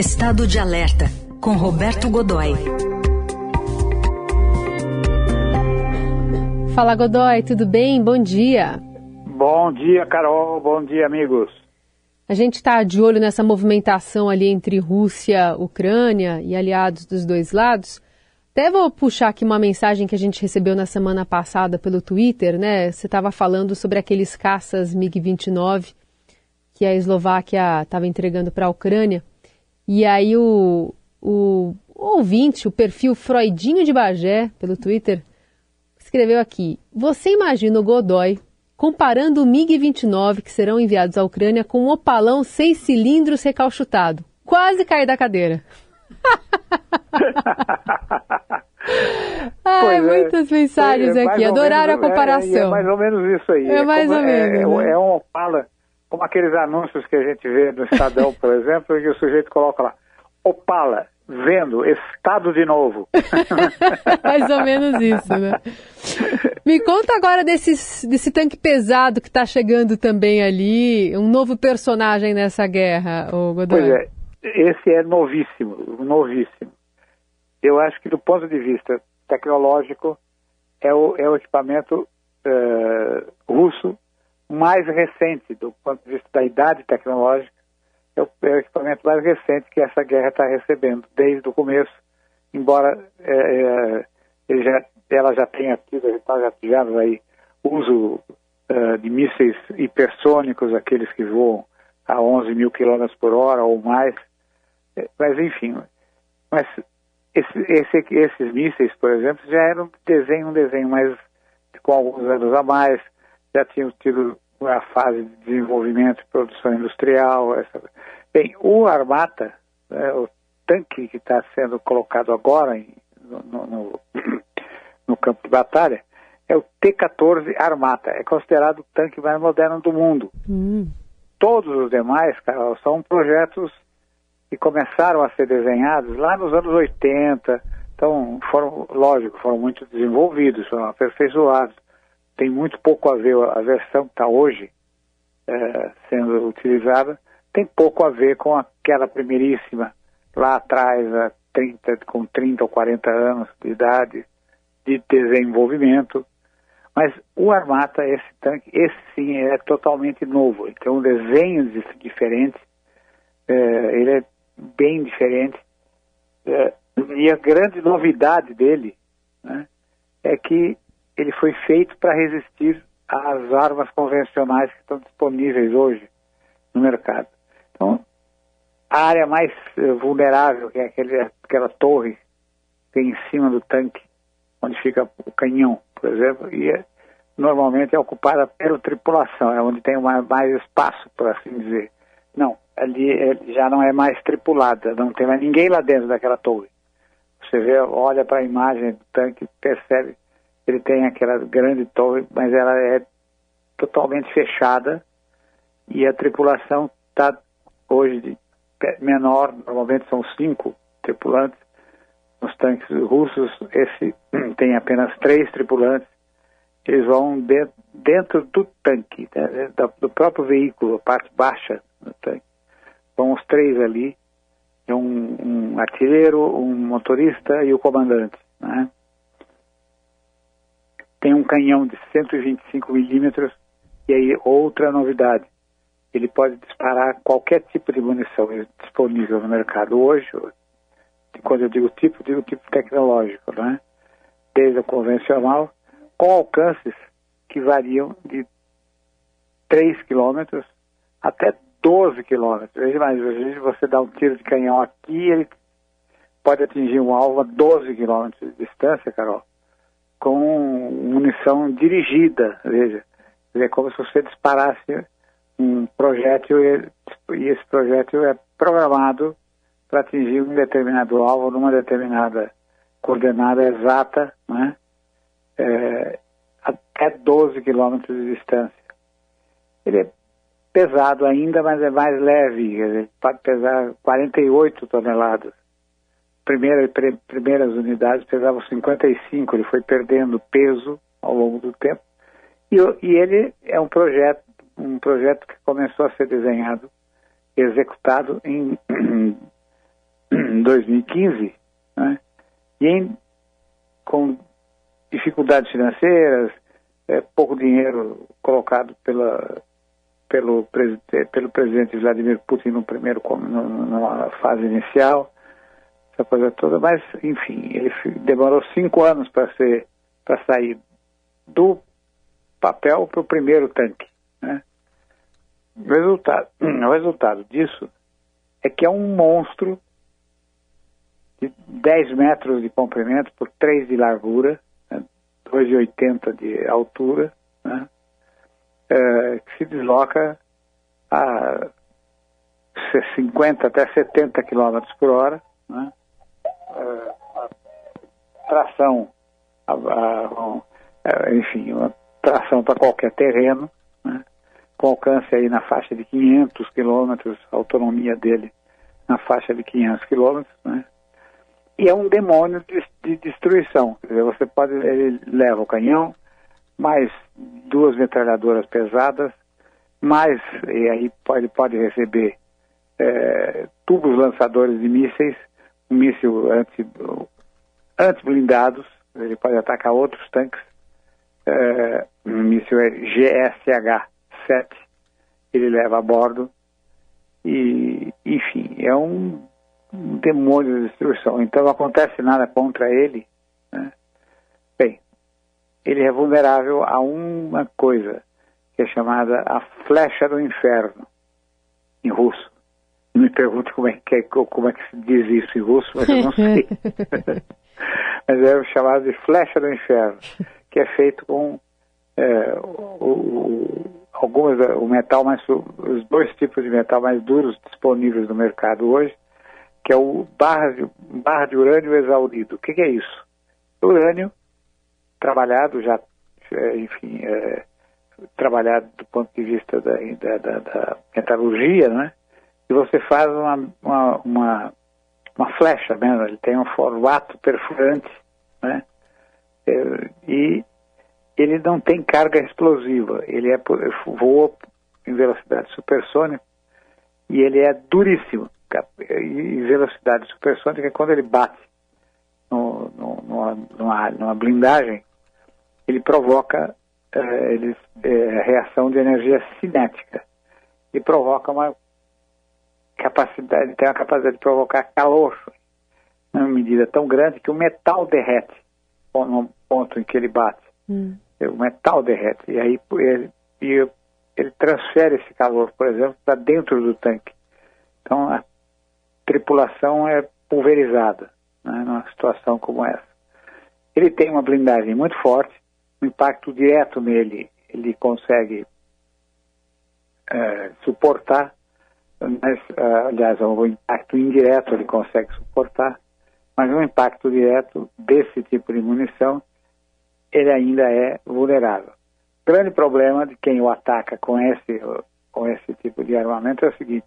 Estado de Alerta, com Roberto Godoy. Fala Godoy, tudo bem? Bom dia. Bom dia, Carol. Bom dia, amigos. A gente está de olho nessa movimentação ali entre Rússia, Ucrânia e aliados dos dois lados. Até vou puxar aqui uma mensagem que a gente recebeu na semana passada pelo Twitter, né? Você estava falando sobre aqueles caças MiG-29 que a Eslováquia estava entregando para a Ucrânia. E aí o, o, o ouvinte, o perfil Freudinho de Bagé, pelo Twitter, escreveu aqui: Você imagina o Godoy comparando o MiG-29 que serão enviados à Ucrânia com um opalão seis cilindros recalchutado. Quase cair da cadeira. Ai, é, muitas mensagens é, aqui. Adoraram menos, a comparação. É, é, mais ou menos isso aí. É, mais como, ou menos. É, né? é um Opala, como aqueles anúncios que a gente vê no Estadão, por exemplo, em que o sujeito coloca lá, Opala, vendo, estado de novo. Mais ou menos isso, né? Me conta agora desse, desse tanque pesado que está chegando também ali, um novo personagem nessa guerra, o Godoy. Pois é, esse é novíssimo, novíssimo. Eu acho que do ponto de vista tecnológico, é o, é o equipamento uh, russo mais recente, do ponto de vista da idade tecnológica, é o, é o equipamento mais recente que essa guerra está recebendo, desde o começo, embora é, é, já, ela já tenha tido, já tivemos aí uso uh, de mísseis hipersônicos, aqueles que voam a 11 mil quilômetros por hora ou mais, é, mas enfim, mas esse, esse, esses mísseis, por exemplo, já eram desenho, um desenho mais com alguns anos a mais, já tinham tido a fase de desenvolvimento e produção industrial. Essa... Bem, o Armata, é, o tanque que está sendo colocado agora em, no, no, no, campo de batalha, é o T-14 Armata. É considerado o tanque mais moderno do mundo. Hum. Todos os demais, Carol, são projetos que começaram a ser desenhados lá nos anos 80. Então, foram, lógico, foram muito desenvolvidos, foram aperfeiçoados. Tem muito pouco a ver, a versão que está hoje é, sendo utilizada, tem pouco a ver com aquela primeiríssima, lá atrás, a 30, com 30 ou 40 anos de idade, de desenvolvimento. Mas o Armata, esse tanque, esse sim é totalmente novo. Ele tem um desenho diferente, é, ele é bem diferente. É, e a grande novidade dele né, é que ele foi feito para resistir às armas convencionais que estão disponíveis hoje no mercado. Então, a área mais eh, vulnerável, que é aquele, aquela torre que tem em cima do tanque, onde fica o canhão, por exemplo, e é, normalmente é ocupada pela tripulação, é onde tem mais, mais espaço, por assim dizer. Não, ali é, já não é mais tripulada, não tem mais ninguém lá dentro daquela torre. Você vê, olha para a imagem do tanque, percebe ele tem aquela grande torre, mas ela é totalmente fechada e a tripulação está hoje de menor, normalmente são cinco tripulantes. Nos tanques russos, esse tem apenas três tripulantes. Eles vão de, dentro do tanque, né, do próprio veículo, a parte baixa do tanque. Vão os três ali, um, um artilheiro, um motorista e o comandante. Né? Tem um canhão de 125 milímetros e aí outra novidade, ele pode disparar qualquer tipo de munição disponível no mercado hoje. Quando eu digo tipo, digo tipo tecnológico, né? Desde o convencional, com alcances que variam de 3 quilômetros até 12 quilômetros. Vezes você dá um tiro de canhão aqui, ele pode atingir um alvo a 12 quilômetros de distância, Carol, com munição dirigida, veja. É como se você disparasse um projétil e, esse projétil é programado para atingir um determinado alvo numa determinada coordenada exata, né? É, até 12 quilômetros de distância. Ele é pesado ainda, mas é mais leve, ele pode pesar 48 toneladas. Primeira, primeiras unidades pesavam 55, ele foi perdendo peso ao longo do tempo. E, e ele é um projeto, um projeto que começou a ser desenhado, executado em em 2015, né? e em, com dificuldades financeiras, é, pouco dinheiro colocado pela, pelo, pelo presidente Vladimir Putin no primeiro, na fase inicial, essa coisa toda, mas enfim, ele demorou cinco anos para ser para sair do papel para o primeiro tanque. Né? O, resultado, o resultado disso é que é um monstro de 10 metros de comprimento por 3 de largura, né? 2,80 de altura, né? é, que se desloca a 50 até 70 km por hora, tração, a, a, a, enfim, uma tração para qualquer terreno, né? com alcance aí na faixa de 500 quilômetros, autonomia dele na faixa de 500 quilômetros, né? E é um demônio de, de destruição. Quer dizer, você pode, ele leva o canhão, mais duas metralhadoras pesadas, mais, e aí pode, pode receber é, tubos lançadores de mísseis, um míssil anti, anti-blindados, ele pode atacar outros tanques, é, um míssil é GSH-7, ele leva a bordo, e, enfim, é um, um demônio de destruição. Então não acontece nada contra ele, né? Bem, ele é vulnerável a uma coisa que é chamada a flecha do inferno, em russo. Me pergunte como é, que é, como é que se diz isso em russo, mas eu não sei. mas é chamado de flecha do inferno, que é feito com é, o, o, algumas, o metal mais, os dois tipos de metal mais duros disponíveis no mercado hoje, que é o barra de, barra de urânio exaurido. O que, que é isso? Urânio trabalhado já, é, enfim, é, trabalhado do ponto de vista da, da, da, da, metalurgia, né? E você faz uma, uma, uma, uma flecha mesmo, ele tem um formato perfurante, né? É, e ele não tem carga explosiva, ele é, voa em velocidade supersônica e ele é duríssimo. E velocidade supersônica, é quando ele bate no, no, numa, numa, numa blindagem, ele provoca é, ele, é, reação de energia cinética e provoca uma capacidade, tem a capacidade de provocar calor numa medida tão grande que o metal derrete no ponto em que ele bate. Hum. O metal derrete e aí ele, ele transfere esse calor, por exemplo, para dentro do tanque. Então a tripulação é pulverizada né, numa situação como essa. Ele tem uma blindagem muito forte, o impacto direto nele ele consegue é, suportar, mas, é, aliás, o impacto indireto ele consegue suportar, mas o impacto direto desse tipo de munição ele ainda é vulnerável. O grande problema de quem o ataca com esse, com esse tipo de armamento é o seguinte: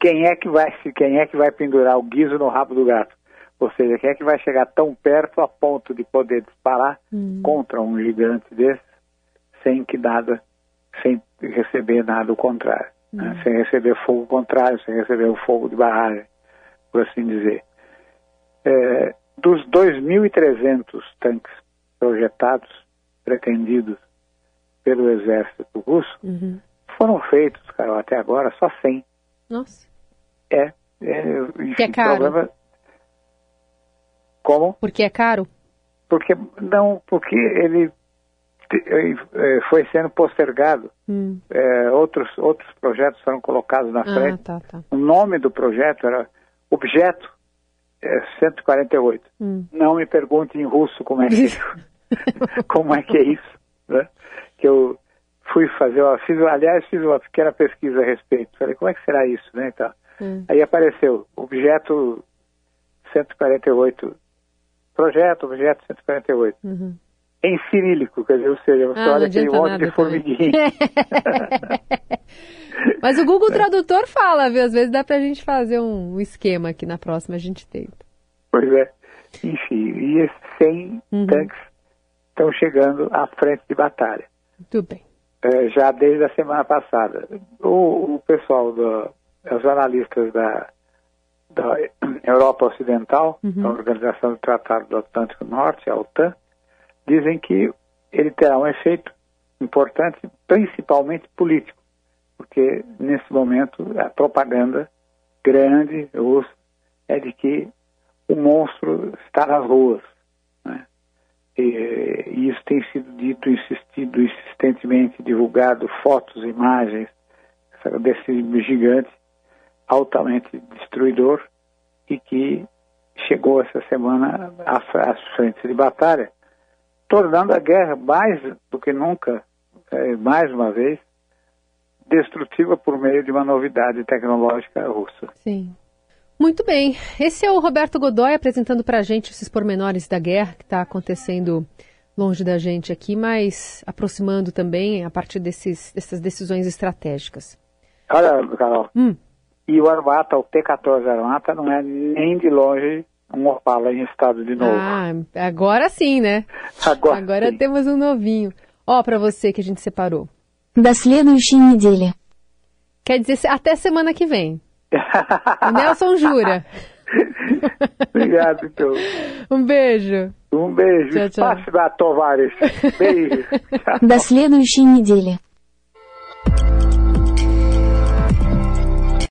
quem é que vai quem é que vai pendurar o guiso no rabo do gato? Ou seja, quem é que vai chegar tão perto a ponto de poder disparar hum. contra um gigante desse sem que nada, sem receber nada o contrário, né? hum. sem receber fogo contrário, sem receber o fogo de barragem, por assim dizer. É, dos 2.300 tanques projetados, pretendidos pelo exército russo, uhum. foram feitos, cara, até agora só 100. Nossa. É. é enfim, que é caro. Problema... Como? Porque é caro? Porque não, porque ele é, foi sendo postergado. Hum. É, outros, outros projetos foram colocados na ah, frente. Tá, tá. O nome do projeto era Objeto é, 148. Hum. Não me pergunte em russo como é que, é como é, que é isso. Né? Que eu fui fazer, ó, fiz, aliás, fiz uma pequena pesquisa a respeito. Falei, como é que será isso, né? Então, hum. Aí apareceu objeto 148 Projeto, objeto 148. Uhum. Em cirílico, quer dizer, ou seja, você ah, olha aquele monte de formiguinha. Mas o Google Tradutor fala, viu? Às vezes dá pra gente fazer um esquema aqui na próxima, a gente tenta. Pois é. Enfim, e esses 100 uhum. tanques estão chegando à frente de batalha. Muito bem. É, já desde a semana passada. O, o pessoal, do, os analistas da, da Europa Ocidental, uhum. a Organização do Tratado do Atlântico Norte, a OTAN, dizem que ele terá um efeito importante, principalmente político, porque nesse momento a propaganda grande é de que o monstro está nas ruas. Né? E, e, isso tem sido dito, insistido, insistentemente divulgado, fotos, imagens desse gigante altamente destruidor e que chegou essa semana às frentes de batalha, tornando a guerra mais do que nunca, é, mais uma vez, destrutiva por meio de uma novidade tecnológica russa. Sim. Muito bem. Esse é o Roberto Godoy apresentando para a gente esses pormenores da guerra que está acontecendo longe da gente aqui, mas aproximando também a partir desses, dessas decisões estratégicas. Olha, Carol, hum. e o Armata, o P-14 Armata, não é nem de longe um Opala em estado de novo. Ah, agora sim, né? Agora, agora sim. temos um novinho. Ó, para você que a gente separou. До следующей недели. Quer dizer, até semana que vem. o Nelson jura. Obrigado, então. Um beijo. Um beijo. Tchau, tchau. Спасибо, товарищ. Beijo. До следующей недели.